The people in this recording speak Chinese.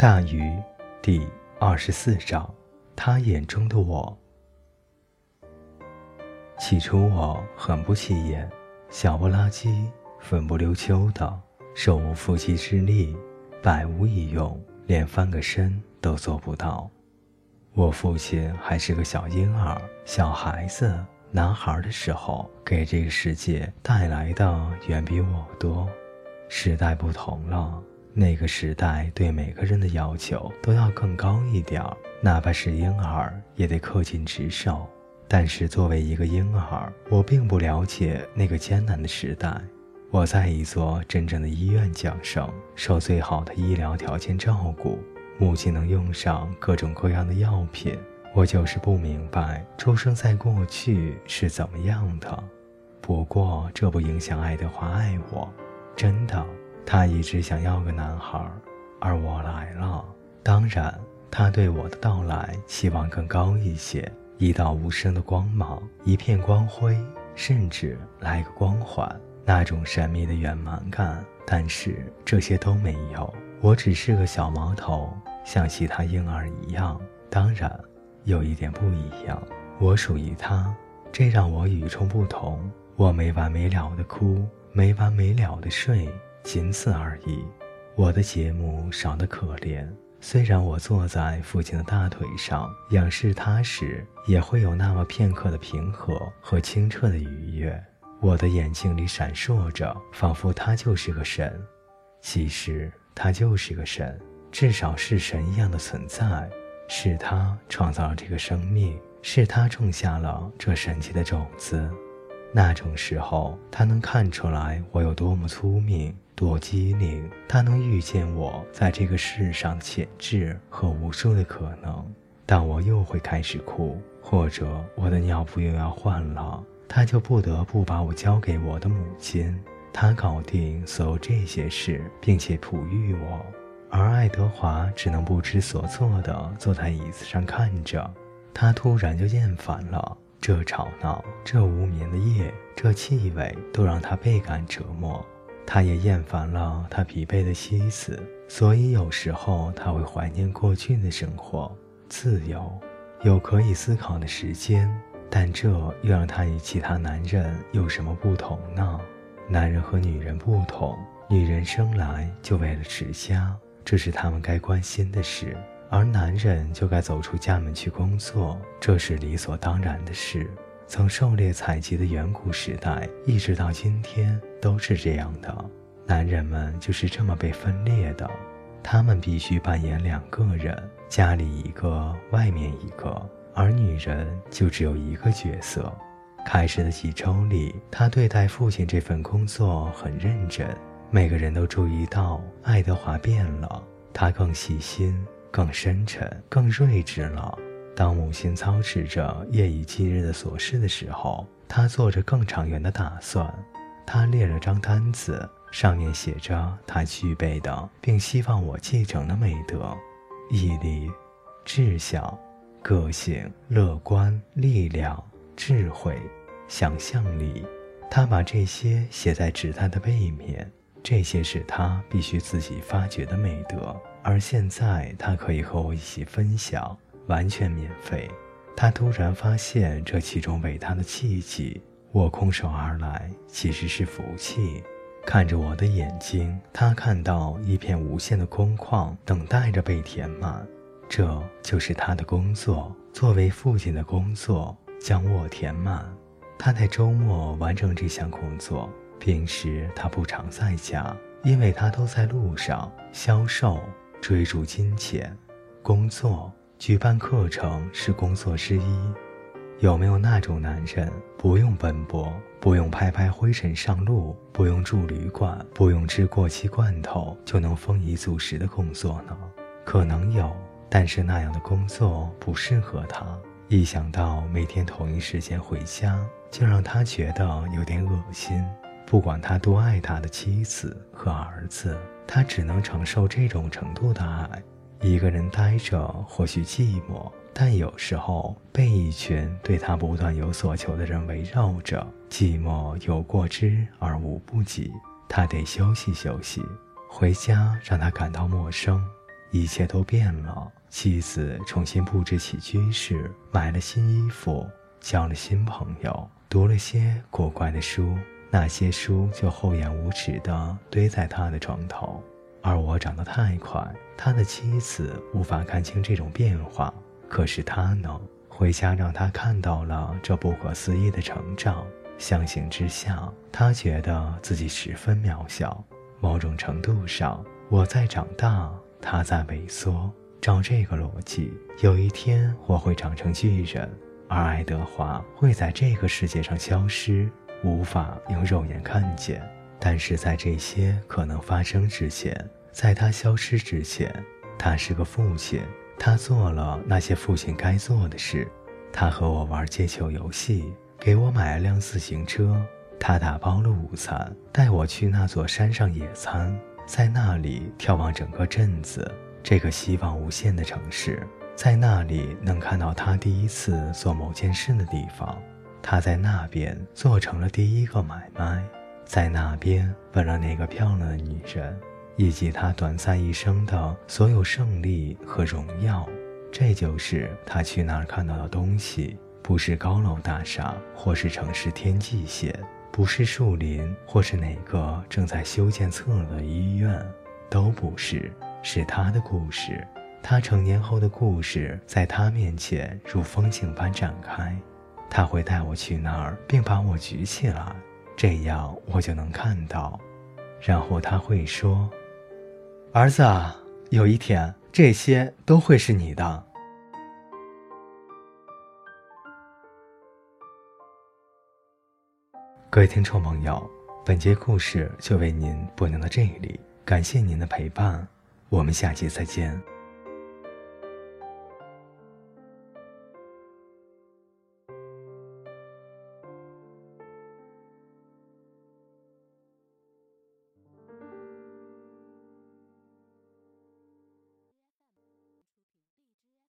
大鱼第二十四章，他眼中的我。起初我很不起眼，小不拉几，粉不溜秋的，手无缚鸡之力，百无一用，连翻个身都做不到。我父亲还是个小婴儿、小孩子、男孩的时候，给这个世界带来的远比我多。时代不同了。那个时代对每个人的要求都要更高一点儿，哪怕是婴儿也得恪尽职守。但是作为一个婴儿，我并不了解那个艰难的时代。我在一座真正的医院降生，受最好的医疗条件照顾，母亲能用上各种各样的药品。我就是不明白出生在过去是怎么样的。不过这不影响爱德华爱我，真的。他一直想要个男孩，而我来了。当然，他对我的到来期望更高一些：一道无声的光芒，一片光辉，甚至来个光环，那种神秘的圆满感。但是这些都没有，我只是个小毛头，像其他婴儿一样。当然，有一点不一样，我属于他，这让我与众不同。我没完没了的哭，没完没了的睡。仅此而已。我的节目少得可怜。虽然我坐在父亲的大腿上仰视他时，也会有那么片刻的平和和清澈的愉悦。我的眼睛里闪烁着，仿佛他就是个神。其实他就是个神，至少是神一样的存在。是他创造了这个生命，是他种下了这神奇的种子。那种时候，他能看出来我有多么聪明。多机灵，他能预见我在这个世上的潜质和无数的可能。但我又会开始哭，或者我的尿布又要换了，他就不得不把我交给我的母亲，他搞定所有这些事，并且哺育我。而爱德华只能不知所措地坐在椅子上看着。他突然就厌烦了这吵闹，这无眠的夜，这气味都让他倍感折磨。他也厌烦了他疲惫的妻子，所以有时候他会怀念过去的生活，自由，有可以思考的时间。但这又让他与其他男人有什么不同呢？男人和女人不同，女人生来就为了持家，这是他们该关心的事；而男人就该走出家门去工作，这是理所当然的事。从狩猎采集的远古时代一直到今天都是这样的，男人们就是这么被分裂的，他们必须扮演两个人，家里一个，外面一个，而女人就只有一个角色。开始的几周里，他对待父亲这份工作很认真，每个人都注意到爱德华变了，他更细心、更深沉、更睿智了。当母亲操持着夜以继日的琐事的时候，他做着更长远的打算。他列了张单子，上面写着他具备的，并希望我继承的美德：毅力、志向、个性、乐观、力量、智慧、想象力。他把这些写在纸单的背面，这些是他必须自己发掘的美德，而现在他可以和我一起分享。完全免费。他突然发现这其中伟大的契机。我空手而来，其实是福气。看着我的眼睛，他看到一片无限的空旷，等待着被填满。这就是他的工作，作为父亲的工作，将我填满。他在周末完成这项工作，平时他不常在家，因为他都在路上销售、追逐金钱、工作。举办课程是工作之一，有没有那种男人不用奔波，不用拍拍灰尘上路，不用住旅馆，不用吃过期罐头就能丰衣足食的工作呢？可能有，但是那样的工作不适合他。一想到每天同一时间回家，就让他觉得有点恶心。不管他多爱他的妻子和儿子，他只能承受这种程度的爱。一个人呆着或许寂寞，但有时候被一群对他不断有所求的人围绕着，寂寞有过之而无不及。他得休息休息，回家让他感到陌生。一切都变了。妻子重新布置起居室，买了新衣服，交了新朋友，读了些古怪的书。那些书就厚颜无耻地堆在他的床头。而我长得太快，他的妻子无法看清这种变化。可是他呢？回家让他看到了这不可思议的成长。相形之下，他觉得自己十分渺小。某种程度上，我在长大，他在萎缩。照这个逻辑，有一天我会长成巨人，而爱德华会在这个世界上消失，无法用肉眼看见。但是在这些可能发生之前，在他消失之前，他是个父亲，他做了那些父亲该做的事。他和我玩接球游戏，给我买了辆自行车。他打包了午餐，带我去那座山上野餐，在那里眺望整个镇子。这个希望无限的城市，在那里能看到他第一次做某件事的地方。他在那边做成了第一个买卖，在那边吻了那个漂亮的女人，以及他短暂一生的所有胜利和荣耀。这就是他去那儿看到的东西，不是高楼大厦，或是城市天际线，不是树林，或是哪个正在修建侧楼的医院，都不是。是他的故事，他成年后的故事，在他面前如风景般展开。他会带我去那儿，并把我举起来，这样我就能看到。然后他会说：“儿子，有一天这些都会是你的。”各位听众朋友，本节故事就为您播讲到这里，感谢您的陪伴。我们下期再见。